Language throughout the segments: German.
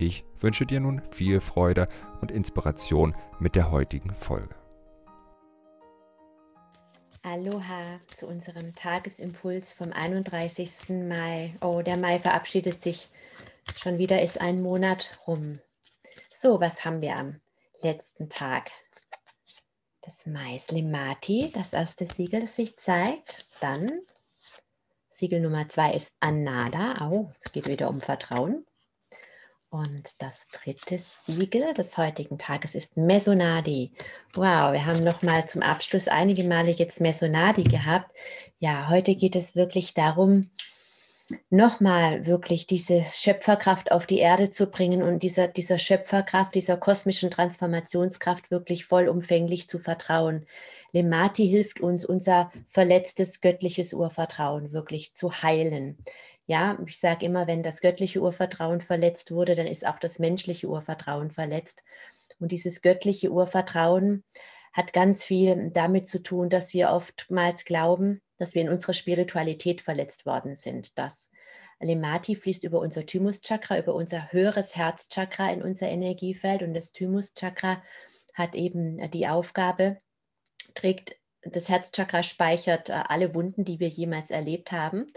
Ich wünsche dir nun viel Freude und Inspiration mit der heutigen Folge. Aloha zu unserem Tagesimpuls vom 31. Mai. Oh, der Mai verabschiedet sich. Schon wieder ist ein Monat rum. So, was haben wir am letzten Tag? Das Mais Limati, das erste Siegel, das sich zeigt. Dann Siegel Nummer zwei ist Anada. Oh, es geht wieder um Vertrauen. Und das dritte Siegel des heutigen Tages ist Mesonadi. Wow, wir haben noch mal zum Abschluss einige Male jetzt Mesonadi gehabt. Ja, heute geht es wirklich darum, nochmal wirklich diese Schöpferkraft auf die Erde zu bringen und dieser, dieser Schöpferkraft, dieser kosmischen Transformationskraft wirklich vollumfänglich zu vertrauen. Lemati hilft uns, unser verletztes göttliches Urvertrauen wirklich zu heilen. Ja, ich sage immer, wenn das göttliche Urvertrauen verletzt wurde, dann ist auch das menschliche Urvertrauen verletzt. Und dieses göttliche Urvertrauen hat ganz viel damit zu tun, dass wir oftmals glauben, dass wir in unserer Spiritualität verletzt worden sind. Das Lemati fließt über unser Thymuschakra, über unser höheres Herzchakra in unser Energiefeld und das Thymuschakra hat eben die Aufgabe, trägt das Herzchakra speichert äh, alle Wunden, die wir jemals erlebt haben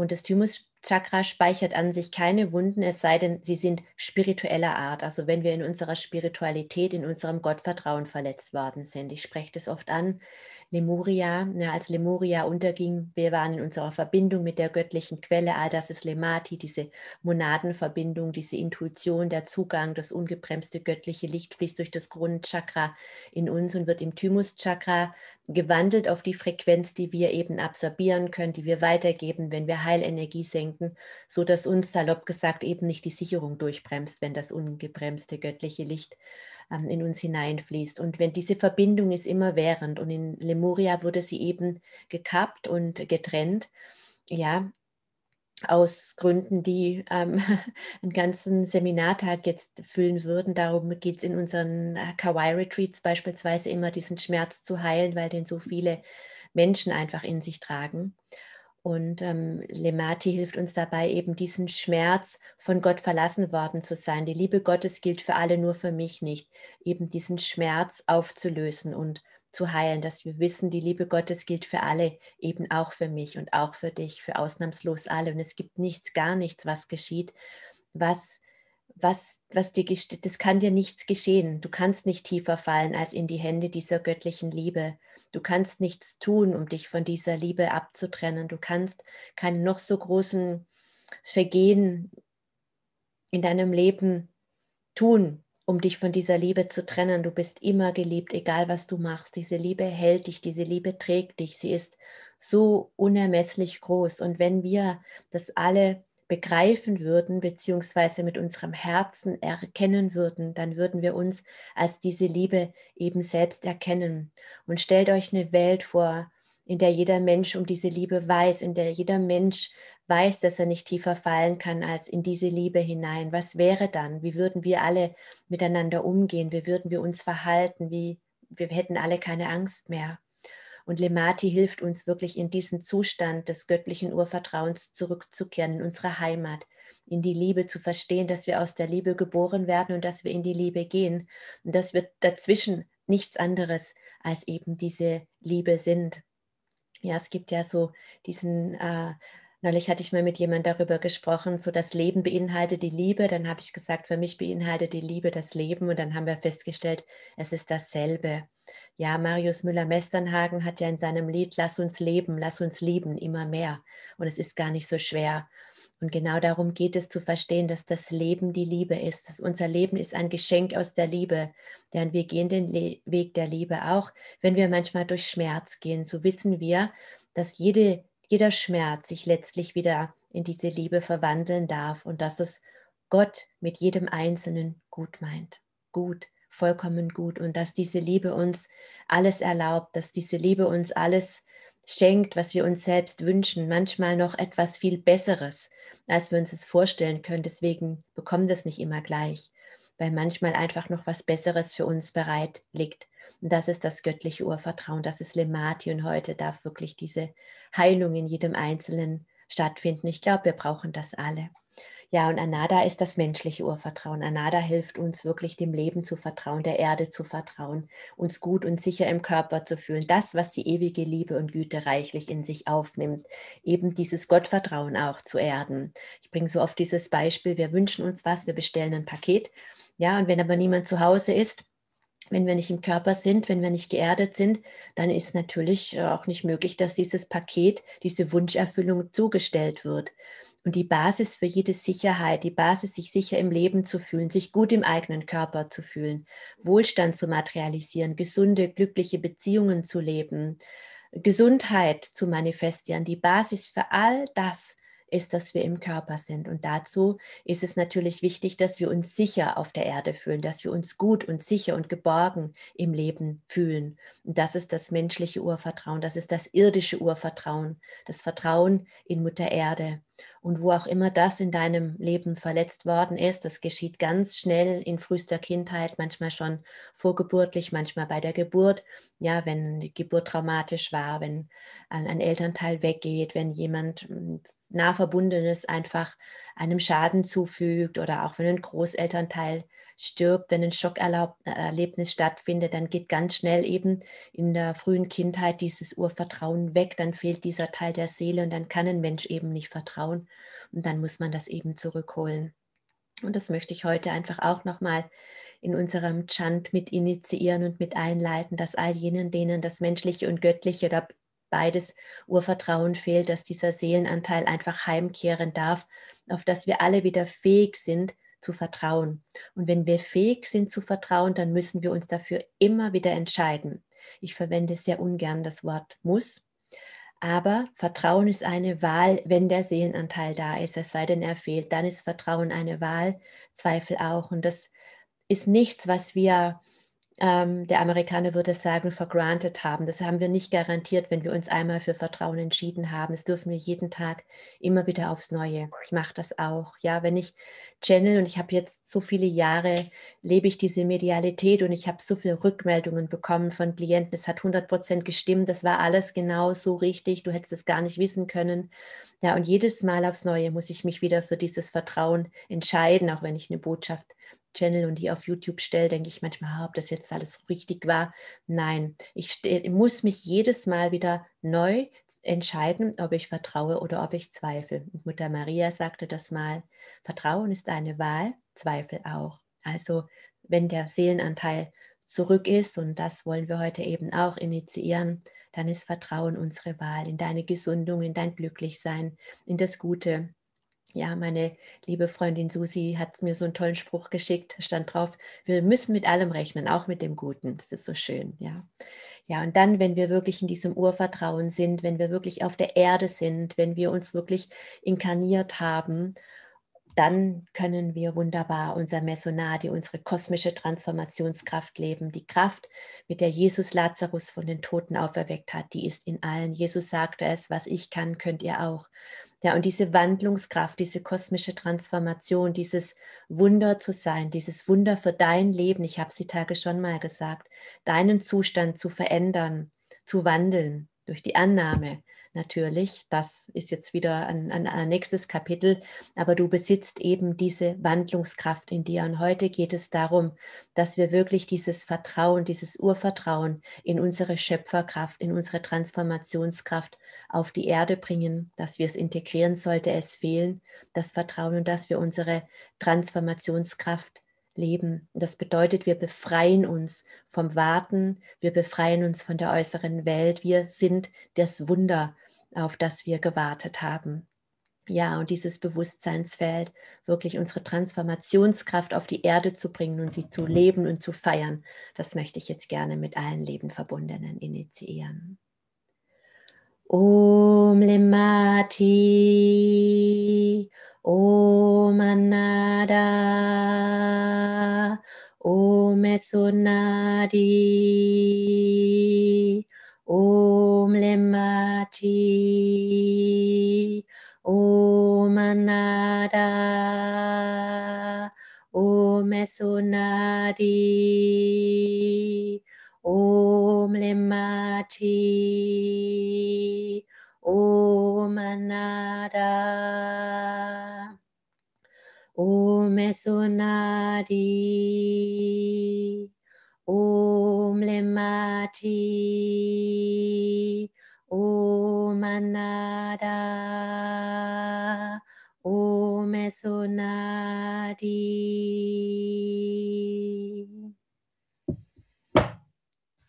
und das Thymuschakra speichert an sich keine Wunden, es sei denn, sie sind spiritueller Art. Also wenn wir in unserer Spiritualität, in unserem Gottvertrauen verletzt worden sind. Ich spreche das oft an, Lemuria, ja, als Lemuria unterging, wir waren in unserer Verbindung mit der göttlichen Quelle, all das ist Lemati, diese Monadenverbindung, diese Intuition, der Zugang, das ungebremste göttliche Licht fließt durch das Grundchakra in uns und wird im Thymuschakra gewandelt auf die Frequenz, die wir eben absorbieren können, die wir weitergeben, wenn wir Heilenergie senken, so dass uns salopp gesagt eben nicht die Sicherung durchbremst, wenn das ungebremste göttliche Licht in uns hineinfließt. Und wenn diese Verbindung ist immer während und in Lemuria wurde sie eben gekappt und getrennt, ja, aus Gründen, die ähm, einen ganzen Seminartag jetzt füllen würden. Darum geht es in unseren äh, Kawaii-Retreats beispielsweise immer, diesen Schmerz zu heilen, weil den so viele Menschen einfach in sich tragen. Und ähm, Lemati hilft uns dabei, eben diesen Schmerz von Gott verlassen worden zu sein. Die Liebe Gottes gilt für alle, nur für mich nicht. Eben diesen Schmerz aufzulösen und zu heilen, dass wir wissen, die Liebe Gottes gilt für alle, eben auch für mich und auch für dich, für ausnahmslos alle. Und es gibt nichts, gar nichts, was geschieht, was was, was dir das kann dir nichts geschehen. Du kannst nicht tiefer fallen als in die Hände dieser göttlichen Liebe. Du kannst nichts tun, um dich von dieser Liebe abzutrennen. Du kannst keine noch so großen Vergehen in deinem Leben tun, um dich von dieser Liebe zu trennen. Du bist immer geliebt, egal was du machst. Diese Liebe hält dich, diese Liebe trägt dich. Sie ist so unermesslich groß. Und wenn wir das alle begreifen würden, beziehungsweise mit unserem Herzen erkennen würden, dann würden wir uns als diese Liebe eben selbst erkennen. Und stellt euch eine Welt vor, in der jeder Mensch um diese Liebe weiß, in der jeder Mensch weiß, dass er nicht tiefer fallen kann als in diese Liebe hinein. Was wäre dann? Wie würden wir alle miteinander umgehen? Wie würden wir uns verhalten? Wie wir hätten alle keine Angst mehr. Und Lemati hilft uns wirklich in diesen Zustand des göttlichen Urvertrauens zurückzukehren, in unsere Heimat, in die Liebe zu verstehen, dass wir aus der Liebe geboren werden und dass wir in die Liebe gehen und dass wir dazwischen nichts anderes als eben diese Liebe sind. Ja, es gibt ja so diesen äh, Neulich hatte ich mal mit jemandem darüber gesprochen, so das Leben beinhaltet die Liebe. Dann habe ich gesagt, für mich beinhaltet die Liebe das Leben. Und dann haben wir festgestellt, es ist dasselbe. Ja, Marius Müller-Mesternhagen hat ja in seinem Lied Lass uns leben, lass uns lieben immer mehr. Und es ist gar nicht so schwer. Und genau darum geht es zu verstehen, dass das Leben die Liebe ist. Dass unser Leben ist ein Geschenk aus der Liebe. Denn wir gehen den Le Weg der Liebe auch, wenn wir manchmal durch Schmerz gehen. So wissen wir, dass jede jeder Schmerz sich letztlich wieder in diese Liebe verwandeln darf und dass es Gott mit jedem Einzelnen gut meint. Gut, vollkommen gut. Und dass diese Liebe uns alles erlaubt, dass diese Liebe uns alles schenkt, was wir uns selbst wünschen, manchmal noch etwas viel Besseres, als wir uns es vorstellen können. Deswegen bekommen wir es nicht immer gleich, weil manchmal einfach noch was Besseres für uns bereit liegt. Und das ist das göttliche Urvertrauen, das ist Lemati und heute darf wirklich diese Heilung in jedem Einzelnen stattfinden. Ich glaube, wir brauchen das alle. Ja, und Anada ist das menschliche Urvertrauen. Anada hilft uns wirklich dem Leben zu vertrauen, der Erde zu vertrauen, uns gut und sicher im Körper zu fühlen. Das, was die ewige Liebe und Güte reichlich in sich aufnimmt. Eben dieses Gottvertrauen auch zu erden. Ich bringe so oft dieses Beispiel, wir wünschen uns was, wir bestellen ein Paket. Ja, und wenn aber niemand zu Hause ist, wenn wir nicht im Körper sind, wenn wir nicht geerdet sind, dann ist natürlich äh, auch nicht möglich, dass dieses Paket, diese Wunscherfüllung zugestellt wird. Und die Basis für jede Sicherheit, die Basis, sich sicher im Leben zu fühlen, sich gut im eigenen Körper zu fühlen, Wohlstand zu materialisieren, gesunde, glückliche Beziehungen zu leben, Gesundheit zu manifestieren, die Basis für all das ist, dass wir im Körper sind. Und dazu ist es natürlich wichtig, dass wir uns sicher auf der Erde fühlen, dass wir uns gut und sicher und geborgen im Leben fühlen. Und das ist das menschliche Urvertrauen, das ist das irdische Urvertrauen, das Vertrauen in Mutter Erde. Und wo auch immer das in deinem Leben verletzt worden ist, das geschieht ganz schnell in frühester Kindheit, manchmal schon vorgeburtlich, manchmal bei der Geburt. Ja, wenn die Geburt traumatisch war, wenn ein Elternteil weggeht, wenn jemand hm, nah verbundenes einfach einem Schaden zufügt oder auch wenn ein Großelternteil stirbt, wenn ein Schockerlebnis stattfindet, dann geht ganz schnell eben in der frühen Kindheit dieses Urvertrauen weg, dann fehlt dieser Teil der Seele und dann kann ein Mensch eben nicht vertrauen und dann muss man das eben zurückholen. Und das möchte ich heute einfach auch nochmal in unserem Chant mit initiieren und mit einleiten, dass all jenen, denen das Menschliche und Göttliche oder beides Urvertrauen fehlt, dass dieser Seelenanteil einfach heimkehren darf, auf das wir alle wieder fähig sind zu vertrauen. Und wenn wir fähig sind zu vertrauen, dann müssen wir uns dafür immer wieder entscheiden. Ich verwende sehr ungern das Wort muss, aber Vertrauen ist eine Wahl, wenn der Seelenanteil da ist, es sei denn, er fehlt. Dann ist Vertrauen eine Wahl, Zweifel auch. Und das ist nichts, was wir ähm, der Amerikaner würde sagen, for granted haben. Das haben wir nicht garantiert, wenn wir uns einmal für Vertrauen entschieden haben. Das dürfen wir jeden Tag immer wieder aufs Neue. Ich mache das auch. Ja, wenn ich channel und ich habe jetzt so viele Jahre, lebe ich diese Medialität und ich habe so viele Rückmeldungen bekommen von Klienten. Es hat 100 Prozent gestimmt. Das war alles genau so richtig. Du hättest es gar nicht wissen können. Ja, und jedes Mal aufs Neue muss ich mich wieder für dieses Vertrauen entscheiden, auch wenn ich eine Botschaft Channel und die auf YouTube stelle, denke ich manchmal, ob das jetzt alles richtig war. Nein, ich muss mich jedes Mal wieder neu entscheiden, ob ich vertraue oder ob ich zweifle. Und Mutter Maria sagte das mal, Vertrauen ist eine Wahl, Zweifel auch. Also wenn der Seelenanteil zurück ist, und das wollen wir heute eben auch initiieren, dann ist Vertrauen unsere Wahl in deine Gesundung, in dein Glücklichsein, in das Gute, ja, meine liebe Freundin Susi hat mir so einen tollen Spruch geschickt, stand drauf, wir müssen mit allem rechnen, auch mit dem Guten. Das ist so schön, ja. Ja, und dann, wenn wir wirklich in diesem Urvertrauen sind, wenn wir wirklich auf der Erde sind, wenn wir uns wirklich inkarniert haben, dann können wir wunderbar unser Mesonadi, unsere kosmische Transformationskraft leben. Die Kraft, mit der Jesus Lazarus von den Toten auferweckt hat, die ist in allen. Jesus sagte es, was ich kann, könnt ihr auch. Ja, und diese Wandlungskraft, diese kosmische Transformation, dieses Wunder zu sein, dieses Wunder für dein Leben, ich habe es die Tage schon mal gesagt, deinen Zustand zu verändern, zu wandeln durch die Annahme, natürlich. Das ist jetzt wieder ein, ein, ein, nächstes Kapitel. Aber du besitzt eben diese Wandlungskraft in dir. Und heute geht es darum, dass wir wirklich dieses Vertrauen, dieses Urvertrauen in unsere Schöpferkraft, in unsere Transformationskraft auf die Erde bringen, dass wir es integrieren, sollte es fehlen, das Vertrauen und dass wir unsere Transformationskraft leben. Das bedeutet, wir befreien uns vom Warten, wir befreien uns von der äußeren Welt. Wir sind das Wunder, auf das wir gewartet haben. Ja, und dieses Bewusstseinsfeld, wirklich unsere Transformationskraft auf die Erde zu bringen und sie zu leben und zu feiern, das möchte ich jetzt gerne mit allen Lebenverbundenen initiieren. Om Lemati Om Anada, Om Esonadi, Om Lemati, Om Anada, Om Esonadi, Om Lemati, Om Anada, Om Esonadi, Om Lemati, Om Anada, Om Esonadi.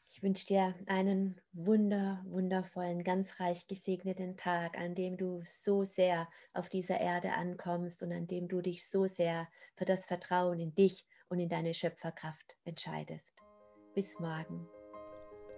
Ich wünsche dir einen wunder, wundervollen, ganz reich gesegneten Tag, an dem du so sehr auf dieser Erde ankommst und an dem du dich so sehr für das Vertrauen in dich und in deine Schöpferkraft entscheidest. Bis morgen.